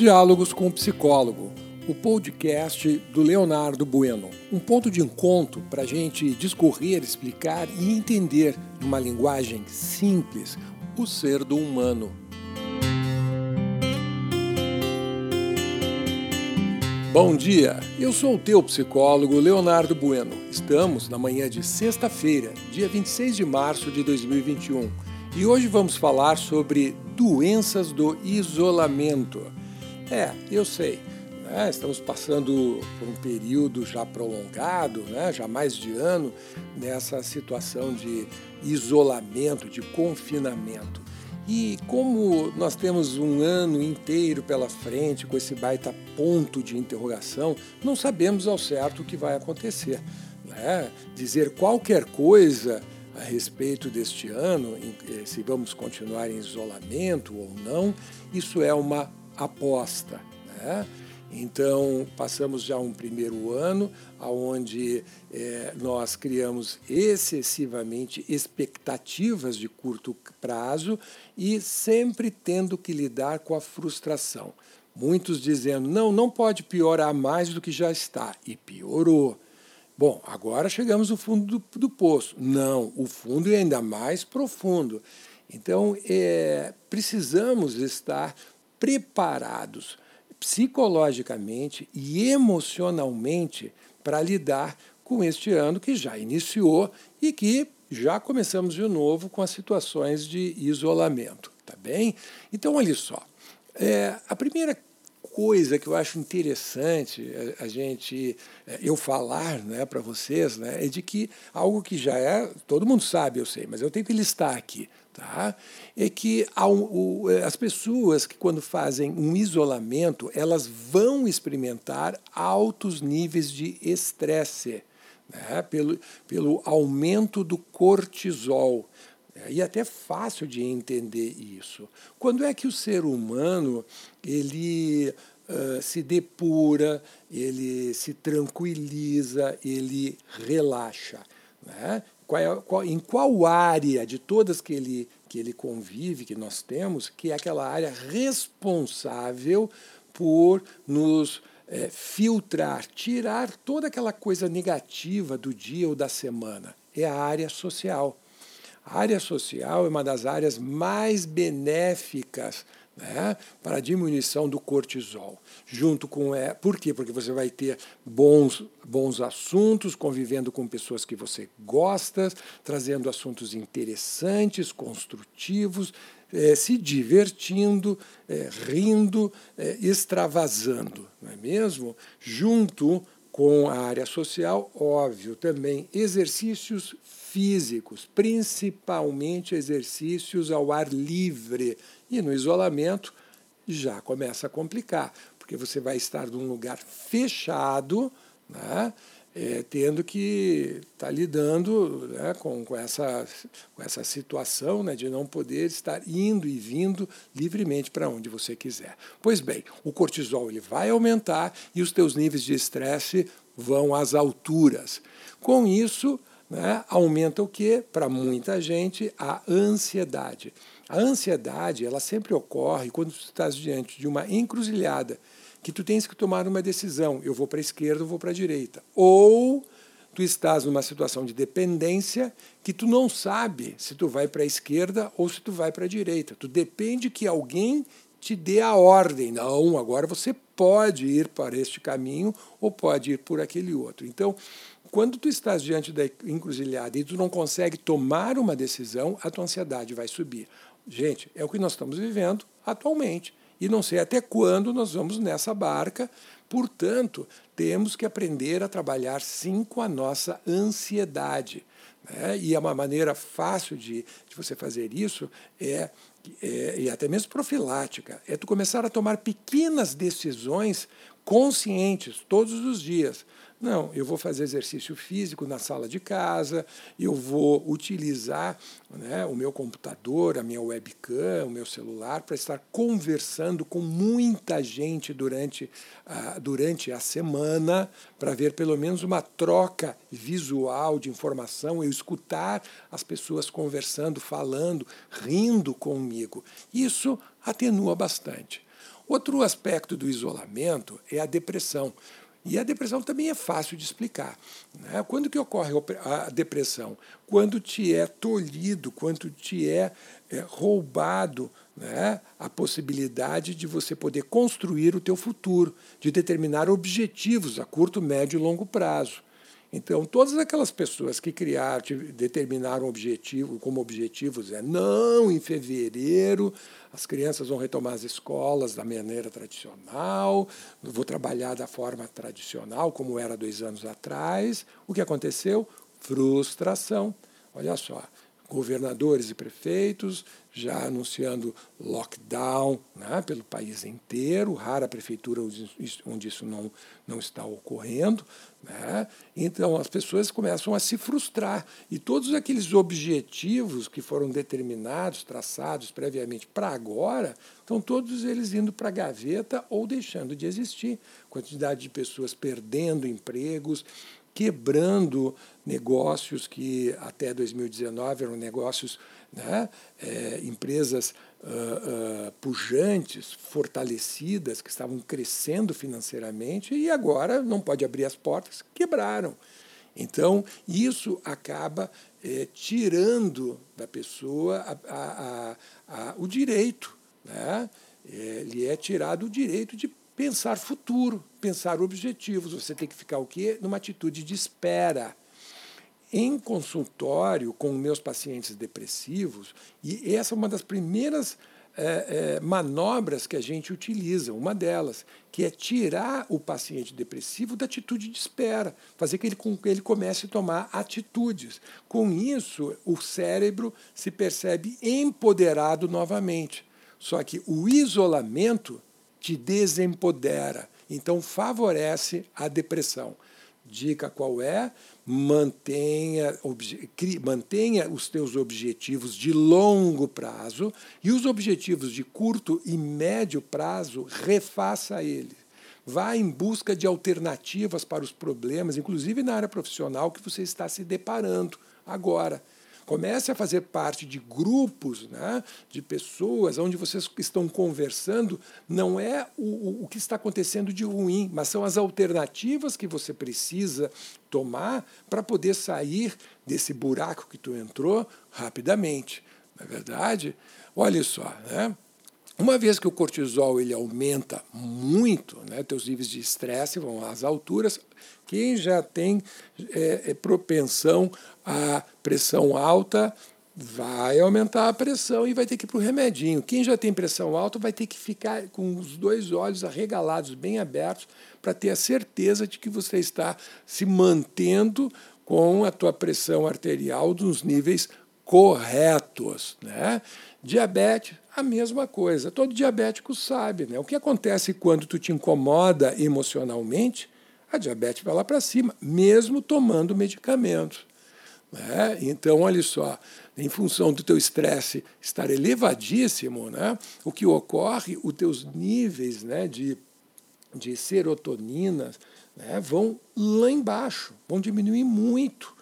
Diálogos com o Psicólogo, o podcast do Leonardo Bueno. Um ponto de encontro para a gente discorrer, explicar e entender, numa linguagem simples, o ser do humano. Bom dia, eu sou o teu psicólogo Leonardo Bueno. Estamos na manhã de sexta-feira, dia 26 de março de 2021, e hoje vamos falar sobre doenças do isolamento. É, eu sei. Né? Estamos passando por um período já prolongado, né? já mais de ano, nessa situação de isolamento, de confinamento. E como nós temos um ano inteiro pela frente com esse baita ponto de interrogação, não sabemos ao certo o que vai acontecer. Né? Dizer qualquer coisa a respeito deste ano, eh, se vamos continuar em isolamento ou não, isso é uma aposta. Né? Então, passamos já um primeiro ano onde é, nós criamos excessivamente expectativas de curto prazo e sempre tendo que lidar com a frustração. Muitos dizendo, não, não pode piorar mais do que já está. E piorou. Bom, agora chegamos no fundo do, do poço. Não, o fundo é ainda mais profundo. Então, é, precisamos estar preparados psicologicamente e emocionalmente para lidar com este ano que já iniciou e que já começamos de novo com as situações de isolamento, tá bem? Então, olha só, é, a primeira coisa que eu acho interessante a, a gente é, eu falar né, para vocês né, é de que algo que já é todo mundo sabe eu sei mas eu tenho que listar aqui tá? é que é, as pessoas que quando fazem um isolamento, elas vão experimentar altos níveis de estresse, né? pelo, pelo aumento do cortisol. Né? E é até fácil de entender isso. Quando é que o ser humano ele uh, se depura, ele se tranquiliza, ele relaxa? Né? Qual é, qual, em qual área de todas que ele, que ele convive, que nós temos, que é aquela área responsável por nos é, filtrar, tirar toda aquela coisa negativa do dia ou da semana. É a área social. A área social é uma das áreas mais benéficas né, para a diminuição do cortisol. Junto com é, por quê? Porque você vai ter bons, bons assuntos, convivendo com pessoas que você gosta, trazendo assuntos interessantes, construtivos, é, se divertindo, é, rindo, é, extravasando, não é mesmo? Junto com a área social, óbvio, também exercícios físicos, principalmente exercícios ao ar livre. E no isolamento já começa a complicar, porque você vai estar num lugar fechado, né? É, tendo que estar tá lidando né, com, com, essa, com essa situação né, de não poder estar indo e vindo livremente para onde você quiser. Pois bem, o cortisol ele vai aumentar e os teus níveis de estresse vão às alturas. Com isso, né, aumenta o que? Para muita gente, a ansiedade. A ansiedade, ela sempre ocorre quando tu estás diante de uma encruzilhada, que tu tens que tomar uma decisão, eu vou para a esquerda ou vou para a direita. Ou tu estás numa situação de dependência que tu não sabe se tu vai para a esquerda ou se tu vai para a direita. Tu depende que alguém te dê a ordem. Não, agora você pode ir para este caminho ou pode ir por aquele outro. Então, quando tu estás diante da encruzilhada e tu não consegue tomar uma decisão, a tua ansiedade vai subir. Gente, é o que nós estamos vivendo atualmente. E não sei até quando nós vamos nessa barca. Portanto, temos que aprender a trabalhar sim com a nossa ansiedade. Né? E é uma maneira fácil de, de você fazer isso é, é, e até mesmo profilática, é tu começar a tomar pequenas decisões conscientes todos os dias. Não, eu vou fazer exercício físico na sala de casa, eu vou utilizar né, o meu computador, a minha webcam, o meu celular para estar conversando com muita gente durante, uh, durante a semana, para ver pelo menos uma troca visual de informação, eu escutar as pessoas conversando, falando, rindo comigo. Isso atenua bastante. Outro aspecto do isolamento é a depressão. E a depressão também é fácil de explicar. Né? Quando que ocorre a depressão? Quando te é tolhido, quando te é, é roubado né? a possibilidade de você poder construir o teu futuro, de determinar objetivos a curto, médio e longo prazo. Então, todas aquelas pessoas que criaram, determinaram objetivo, como objetivos é não, em fevereiro as crianças vão retomar as escolas da maneira tradicional, vou trabalhar da forma tradicional, como era dois anos atrás. O que aconteceu? Frustração. Olha só, governadores e prefeitos já anunciando lockdown né, pelo país inteiro, rara prefeitura onde isso não, não está ocorrendo. Né? Então as pessoas começam a se frustrar e todos aqueles objetivos que foram determinados, traçados previamente para agora, estão todos eles indo para a gaveta ou deixando de existir. Quantidade de pessoas perdendo empregos, quebrando negócios que até 2019 eram negócios, né, é, empresas uh, uh, pujantes, fortalecidas, que estavam crescendo financeiramente e agora não pode abrir as portas, quebraram. Então, isso acaba é, tirando da pessoa a, a, a, o direito. Né? É, lhe é tirado o direito de pensar futuro, pensar objetivos. Você tem que ficar o quê? Numa atitude de espera. Em consultório com meus pacientes depressivos, e essa é uma das primeiras é, é, manobras que a gente utiliza, uma delas, que é tirar o paciente depressivo da atitude de espera, fazer que ele, com que ele comece a tomar atitudes. Com isso, o cérebro se percebe empoderado novamente. Só que o isolamento te desempodera, então favorece a depressão. Dica qual é? Mantenha, mantenha os teus objetivos de longo prazo e os objetivos de curto e médio prazo, refaça eles. Vá em busca de alternativas para os problemas, inclusive na área profissional que você está se deparando agora. Comece a fazer parte de grupos né, de pessoas onde vocês estão conversando. Não é o, o que está acontecendo de ruim, mas são as alternativas que você precisa tomar para poder sair desse buraco que tu entrou rapidamente. Não é verdade? Olha só, né? Uma vez que o cortisol ele aumenta muito, né, teus níveis de estresse vão às alturas, quem já tem é, é, propensão à pressão alta vai aumentar a pressão e vai ter que ir para o remedinho. Quem já tem pressão alta vai ter que ficar com os dois olhos arregalados, bem abertos, para ter a certeza de que você está se mantendo com a tua pressão arterial nos níveis corretos. Né? Diabetes, a mesma coisa. Todo diabético sabe. Né? O que acontece quando tu te incomoda emocionalmente, a diabetes vai lá para cima, mesmo tomando medicamentos. Né? Então, olha só, em função do teu estresse estar elevadíssimo, né? o que ocorre, os teus níveis né, de, de serotonina né, vão lá embaixo, vão diminuir muito.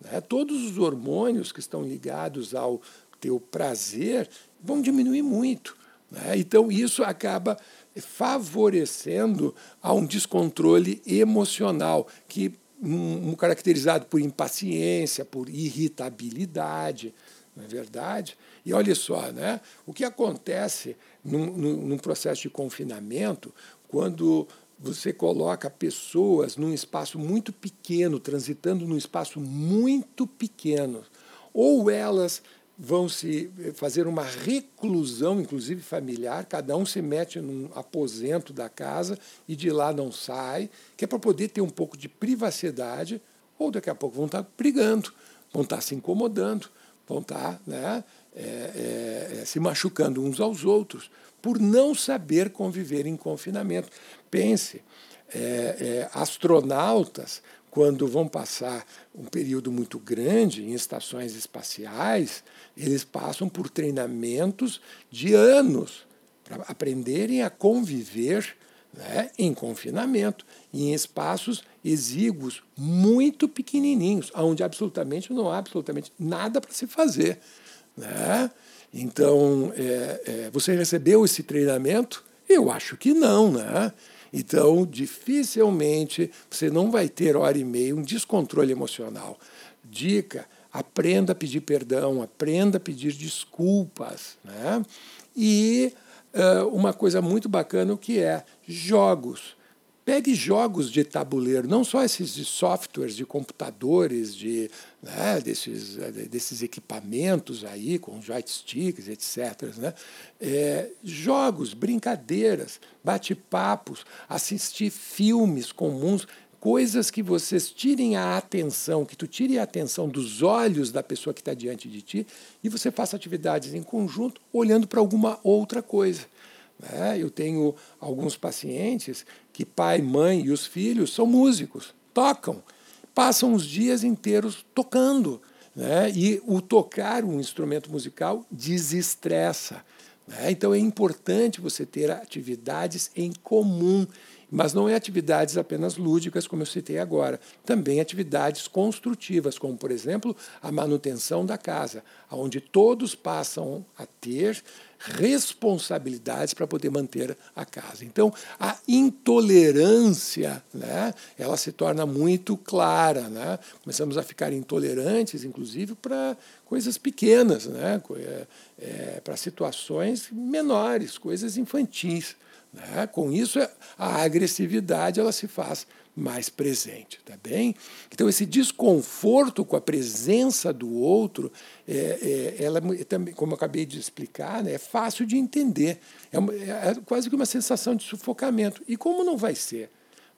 Né? Todos os hormônios que estão ligados ao teu prazer vão diminuir muito. Né? Então, isso acaba favorecendo a um descontrole emocional, que um, um, caracterizado por impaciência, por irritabilidade, não é verdade? E olha só, né? o que acontece num, num processo de confinamento, quando você coloca pessoas num espaço muito pequeno, transitando num espaço muito pequeno, ou elas vão se fazer uma reclusão, inclusive familiar, cada um se mete num aposento da casa e de lá não sai, que é para poder ter um pouco de privacidade, ou daqui a pouco vão estar brigando, vão estar se incomodando, vão estar né, é, é, se machucando uns aos outros, por não saber conviver em confinamento. Pense, é, astronautas, quando vão passar um período muito grande em estações espaciais, eles passam por treinamentos de anos para aprenderem a conviver né, em confinamento, em espaços exíguos, muito pequenininhos, onde absolutamente não há absolutamente nada para se fazer. Né? Então, é, é, você recebeu esse treinamento, Eu acho que não, né? Então, dificilmente você não vai ter hora e meia um descontrole emocional. Dica: aprenda a pedir perdão, aprenda a pedir desculpas. Né? E uh, uma coisa muito bacana que é jogos. Pegue jogos de tabuleiro, não só esses de softwares, de computadores, de, né, desses, desses equipamentos aí, com joysticks, etc. Né? É, jogos, brincadeiras, bate-papos, assistir filmes comuns coisas que vocês tirem a atenção, que tu tire a atenção dos olhos da pessoa que está diante de ti e você faça atividades em conjunto olhando para alguma outra coisa. Né? Eu tenho alguns pacientes que pai, mãe e os filhos são músicos, tocam, passam os dias inteiros tocando. Né? E o tocar um instrumento musical desestressa. Né? Então é importante você ter atividades em comum mas não é atividades apenas lúdicas, como eu citei agora, também atividades construtivas, como, por exemplo, a manutenção da casa, onde todos passam a ter responsabilidades para poder manter a casa. Então, a intolerância, né, ela se torna muito clara, né? Começamos a ficar intolerantes, inclusive para coisas pequenas, né? É, é, para situações menores, coisas infantis. Né? Com isso, a agressividade ela se faz mais presente, tá bem? Então esse desconforto com a presença do outro, é, é, ela é também, como eu acabei de explicar, né, é fácil de entender. É, uma, é, quase que uma sensação de sufocamento. E como não vai ser?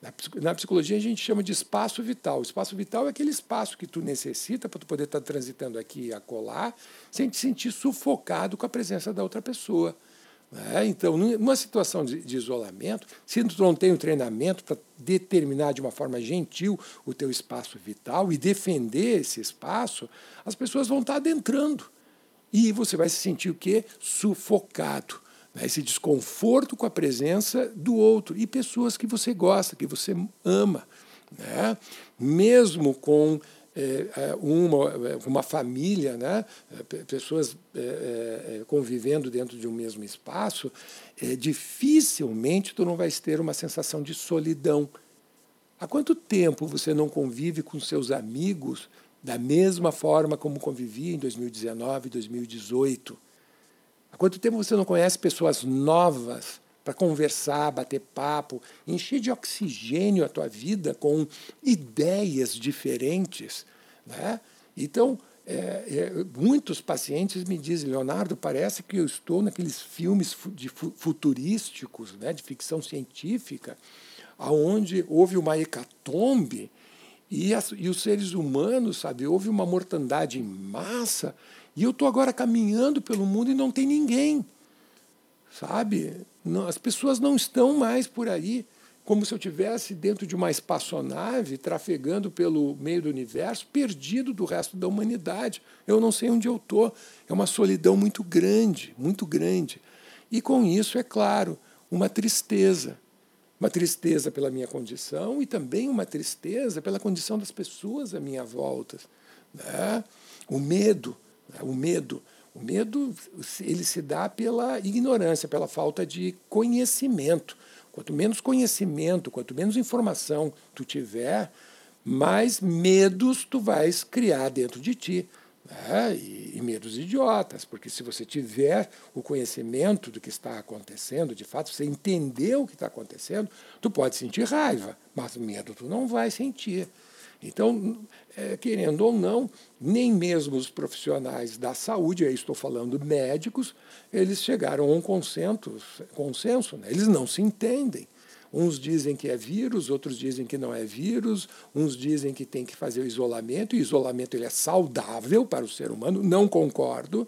Na, na psicologia a gente chama de espaço vital. O espaço vital é aquele espaço que tu necessita para tu poder estar tá transitando aqui e acolá, sem te sentir sufocado com a presença da outra pessoa. Né? Então, numa situação de, de, isolamento, se tu não tem o treinamento para determinar de uma forma gentil o teu espaço vital e defender esse espaço, as pessoas vão estar adentrando. E você vai se sentir o quê? Sufocado. Né? Esse desconforto com a presença do outro. E pessoas que você gosta, que você ama. Né? Mesmo com uma, uma família, né? pessoas é, convivendo dentro de um mesmo espaço, dificilmente tu não vais ter uma sensação de solidão. Há quanto tempo você não convive com seus amigos da mesma forma como convivia em 2019, 2018? Há quanto tempo você não conhece pessoas novas para conversar, bater papo, encher de oxigênio a tua vida com ideias diferentes. Né? Então, é, é, muitos pacientes me dizem, Leonardo, parece que eu estou naqueles filmes de futurísticos, né, de ficção científica, aonde houve uma hecatombe e, as, e os seres humanos, sabe, houve uma mortandade em massa, e eu estou agora caminhando pelo mundo e não tem ninguém sabe? Não, as pessoas não estão mais por aí como se eu tivesse dentro de uma espaçonave trafegando pelo meio do universo, perdido do resto da humanidade. Eu não sei onde eu estou. É uma solidão muito grande, muito grande. E com isso, é claro, uma tristeza. Uma tristeza pela minha condição e também uma tristeza pela condição das pessoas à minha volta. Né? O medo, né? o medo o medo ele se dá pela ignorância, pela falta de conhecimento. Quanto menos conhecimento, quanto menos informação tu tiver, mais medos tu vais criar dentro de ti. Né? E, e, medos idiotas, porque se você tiver o conhecimento do que está acontecendo, de fato, você entender o que está acontecendo, tu pode sentir raiva, mas medo tu não vai sentir. Então, é, querendo ou não, nem mesmo os profissionais da saúde, aí estou falando médicos, eles chegaram a um consenso, consenso né? eles não se entendem. Uns dizem que é vírus, outros dizem que não é vírus, uns dizem que tem que fazer o isolamento, e isolamento ele é saudável para o ser humano, não concordo.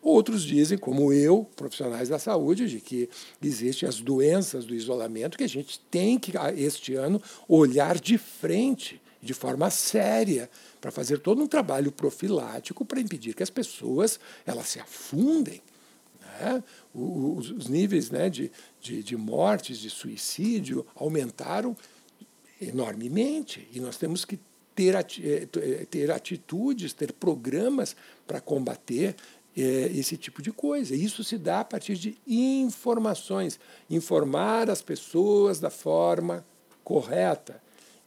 Outros dizem, como eu, profissionais da saúde, de que existem as doenças do isolamento que a gente tem que, este ano, olhar de frente de forma séria, para fazer todo um trabalho profilático para impedir que as pessoas elas se afundem. Né? Os, os, níveis né, de, de, de mortes, de suicídio aumentaram enormemente e nós temos que ter, eh, eh, ter atitudes, ter programas para combater é, esse tipo de coisa. Isso se dá a partir de informações, informar as pessoas da forma correta.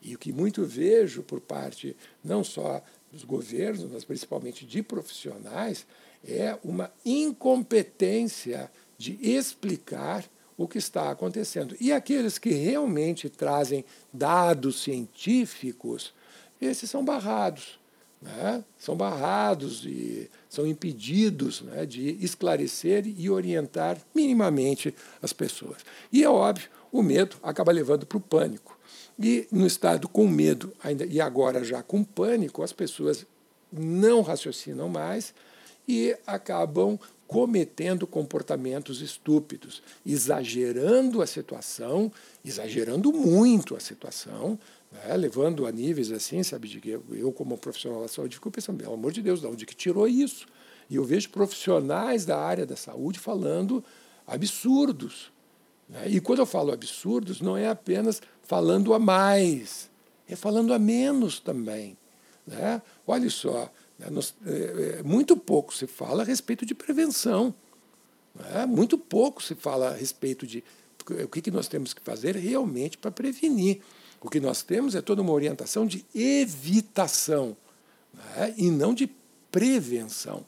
E o que muito vejo por parte não só dos governos, mas principalmente de profissionais, é uma incompetência de explicar o que está acontecendo. E aqueles que realmente trazem dados científicos, esses são barrados. Né? São barrados e são impedidos né, de esclarecer e orientar minimamente as pessoas. E é óbvio, o medo acaba levando para o pânico. E no estado com medo, ainda e agora já com pânico, as pessoas não raciocinam mais e acabam cometendo comportamentos estúpidos, exagerando a situação, exagerando muito a situação, né, levando a níveis assim, sabe, de que eu, como profissional da saúde, fico pensando, pelo amor de Deus, de onde que tirou isso? E eu vejo profissionais da área da saúde falando absurdos. Né? E quando eu falo absurdos, não é apenas falando a mais, é falando a menos também. Né? Olha só, né? É, é, muito pouco se fala a respeito de prevenção. Né? Muito pouco se fala a respeito de o que nós temos que fazer realmente para prevenir. O que nós temos é toda uma orientação de evitação e não de prevenção.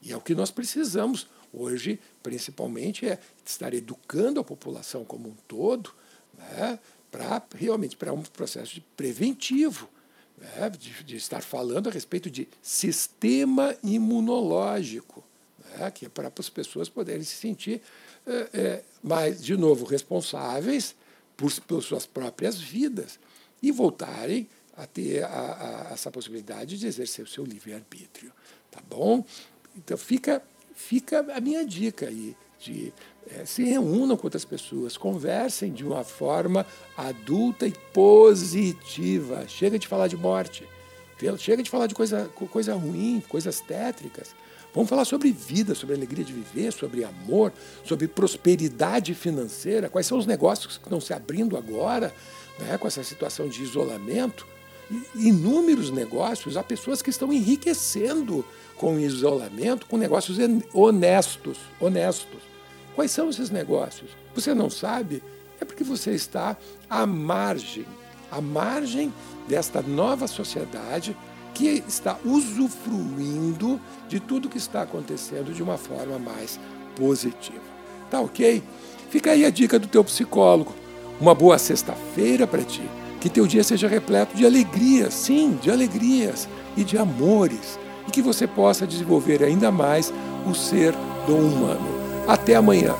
E é o que nós precisamos hoje, principalmente, é estar educando a população como um todo né? para realmente para um processo de preventivo né, de, de, estar falando a respeito de sistema imunológico, né, que é para as pessoas poderem se sentir, é, é, mais, de novo, responsáveis por, por suas próprias vidas e voltarem a ter a, a, essa possibilidade de exercer o seu livre-arbítrio. Tá bom? Então fica, fica a minha dica aí de é, se reúnam com outras pessoas, conversem de uma forma adulta e positiva. Chega de falar de morte, chega de falar de coisa, coisa ruim, coisas tétricas. Vamos falar sobre vida, sobre alegria de viver, sobre amor, sobre prosperidade financeira, quais são os negócios que estão se abrindo agora, né, com essa situação de isolamento. Inúmeros negócios, há pessoas que estão enriquecendo com isolamento, com negócios honestos, honestos. Quais são esses negócios? Você não sabe? É porque você está à margem, à margem desta nova sociedade que está usufruindo de tudo que está acontecendo de uma forma mais positiva. Tá ok? Fica aí a dica do teu psicólogo. Uma boa sexta-feira para ti. Que teu dia seja repleto de alegrias, sim, de alegrias e de amores. E que você possa desenvolver ainda mais o ser do humano. Até amanhã.